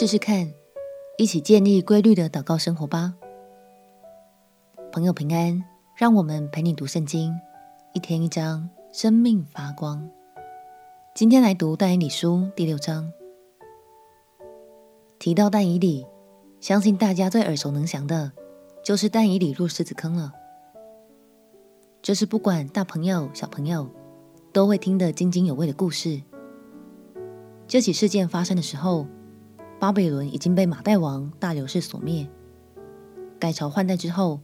试试看，一起建立规律的祷告生活吧。朋友平安，让我们陪你读圣经，一天一章，生命发光。今天来读但以理书第六章。提到但以理，相信大家最耳熟能详的，就是但以理入狮子坑了。这是不管大朋友小朋友都会听得津津有味的故事。这起事件发生的时候，巴比伦已经被马代王大流士所灭。改朝换代之后，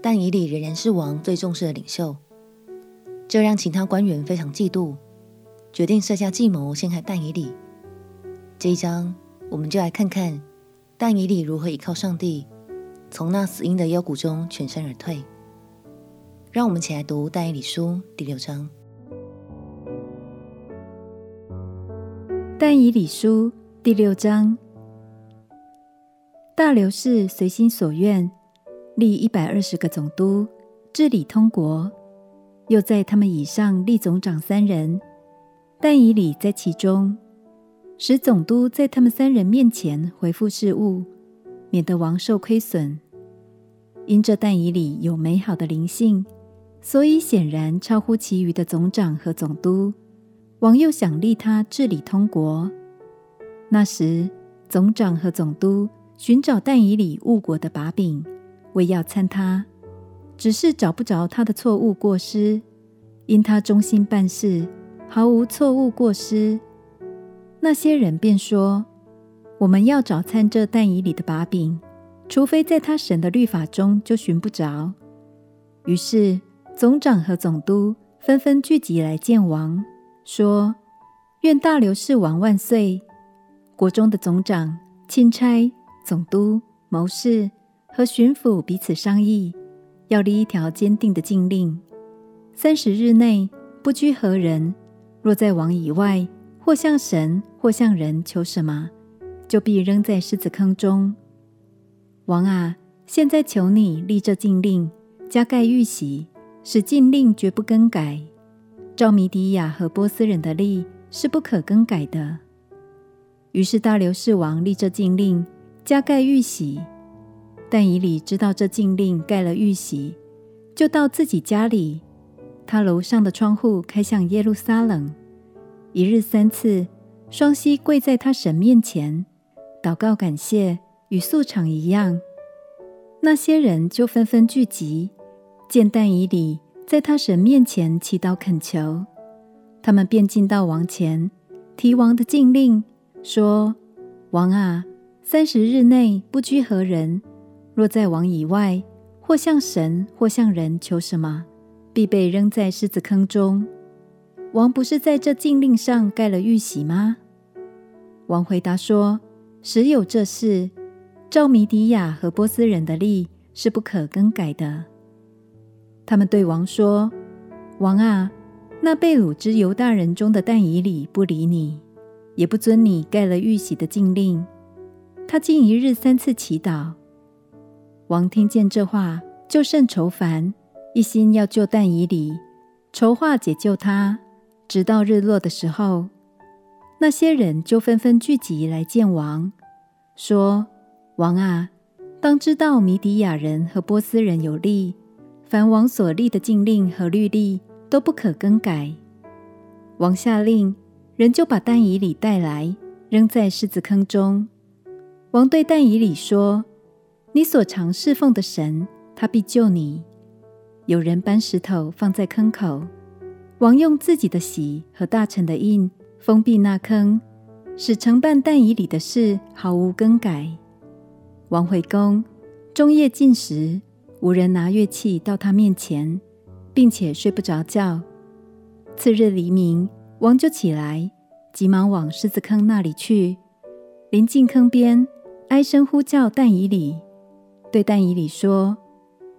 但以理仍然是王最重视的领袖，这让其他官员非常嫉妒，决定设下计谋陷害但以理。这一章，我们就来看看但以理如何依靠上帝，从那死荫的幽谷中全身而退。让我们一起来读但以理书第六章。但以理书第六章，大流士随心所愿，立一百二十个总督治理通国，又在他们以上立总长三人，但以礼在其中，使总督在他们三人面前回复事务，免得王受亏损。因这但以礼有美好的灵性，所以显然超乎其余的总长和总督。王又想立他治理通国。那时，总长和总督寻找但以理误国的把柄，为要参他，只是找不着他的错误过失，因他忠心办事，毫无错误过失。那些人便说：“我们要找参这但以理的把柄，除非在他神的律法中就寻不着。”于是，总长和总督纷纷聚集来见王。说：“愿大流士王万岁！国中的总长、钦差、总督、谋士和巡抚彼此商议，要立一条坚定的禁令：三十日内不拘何人，若在王以外，或向神，或向人求什么，就必扔在狮子坑中。王啊，现在求你立这禁令，加盖玉玺，使禁令绝不更改。”照米底亚和波斯人的例是不可更改的。于是大流士王立这禁令，加盖玉玺。但以理知道这禁令盖了玉玺，就到自己家里，他楼上的窗户开向耶路撒冷，一日三次，双膝跪在他神面前，祷告感谢，与素常一样。那些人就纷纷聚集，见但以理。在他神面前祈祷恳求，他们便进到王前，提王的禁令，说：“王啊，三十日内不拘何人，若在王以外，或向神，或向人求什么，必被扔在狮子坑中。王不是在这禁令上盖了玉玺吗？”王回答说：“实有这事，照米底亚和波斯人的例是不可更改的。”他们对王说：“王啊，那被掳之犹大人中的但以理不理你，也不遵你盖了玉玺的禁令。他竟一日三次祈祷。王听见这话，就甚愁烦，一心要救但以理，筹划解救他，直到日落的时候，那些人就纷纷聚集来见王，说：王啊，当知道米底亚人和波斯人有例。”凡王所立的禁令和律例都不可更改。王下令，人就把但以理带来，扔在狮子坑中。王对但以理说：“你所常侍奉的神，他必救你。”有人搬石头放在坑口，王用自己的玺和大臣的印封闭那坑，使承办但以理的事毫无更改。王回宫，中夜禁食。无人拿乐器到他面前，并且睡不着觉。次日黎明，王就起来，急忙往狮子坑那里去。临近坑边，哀声呼叫但以理，对但以理说：“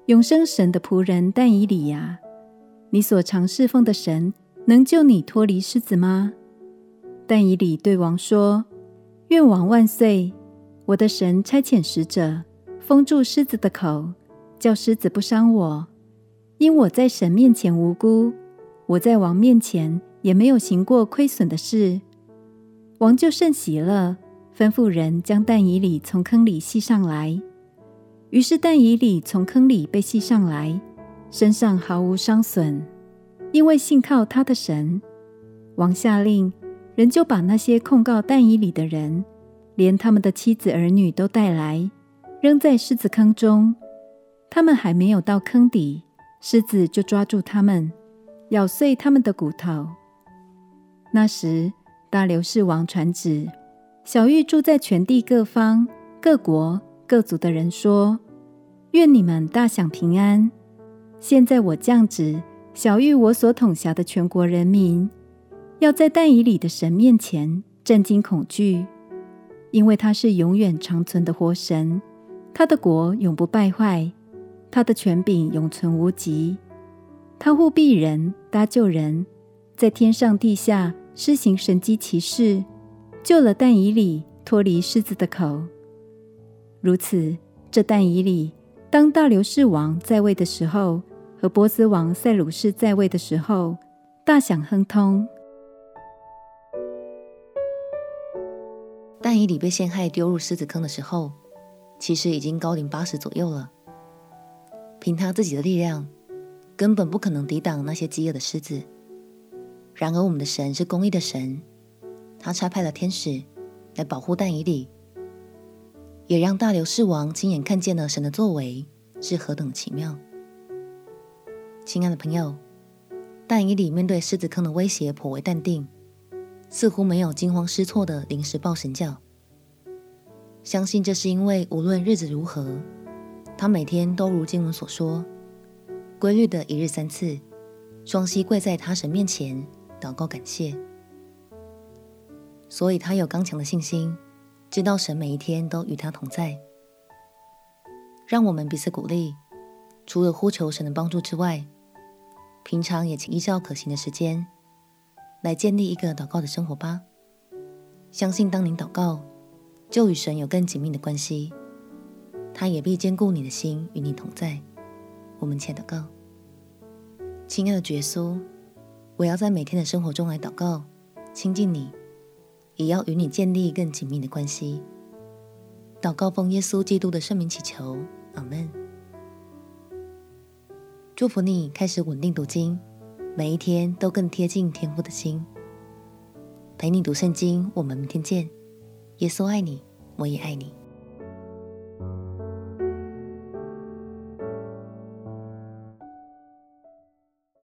永生神的仆人但以理呀，你所常侍奉的神能救你脱离狮子吗？”但以理对王说：“愿王万岁！我的神差遣使者，封住狮子的口。”叫狮子不伤我，因我在神面前无辜，我在王面前也没有行过亏损的事。王就甚喜乐，吩咐人将但以理从坑里系上来。于是但以理从坑里被系上来，身上毫无伤损，因为信靠他的神。王下令，人就把那些控告但以理的人，连他们的妻子儿女都带来，扔在狮子坑中。他们还没有到坑底，狮子就抓住他们，咬碎他们的骨头。那时，大流士王传旨，小玉住在全地各方、各国。各族的人说：“愿你们大享平安。现在我降旨，小玉我所统辖的全国人民，要在但以理的神面前震惊恐惧，因为他是永远长存的活神，他的国永不败坏，他的权柄永存无极。他护庇人，搭救人，在天上地下施行神机奇事，救了但以理脱离狮子的口。”如此，这但以理当大流士王在位的时候，和波斯王塞鲁士在位的时候，大享亨通。但以理被陷害丢入狮子坑的时候，其实已经高龄八十左右了。凭他自己的力量，根本不可能抵挡那些饥饿的狮子。然而，我们的神是公义的神，他差派了天使来保护但以理。也让大流士王亲眼看见了神的作为是何等奇妙。亲爱的朋友，但以理面对狮子坑的威胁颇为淡定，似乎没有惊慌失措的临时抱神脚。相信这是因为无论日子如何，他每天都如经文所说，规律的一日三次，双膝跪在他神面前祷告感谢，所以他有刚强的信心。知道神每一天都与他同在，让我们彼此鼓励。除了呼求神的帮助之外，平常也请依照可行的时间来建立一个祷告的生活吧。相信当您祷告，就与神有更紧密的关系，他也必坚固你的心，与你同在。我们且祷告，亲爱的主耶稣，我要在每天的生活中来祷告，亲近你。也要与你建立更紧密的关系。祷告奉耶稣基督的圣名祈求，阿门。祝福你开始稳定读经，每一天都更贴近天父的心。陪你读圣经，我们明天见。耶稣爱你，我也爱你。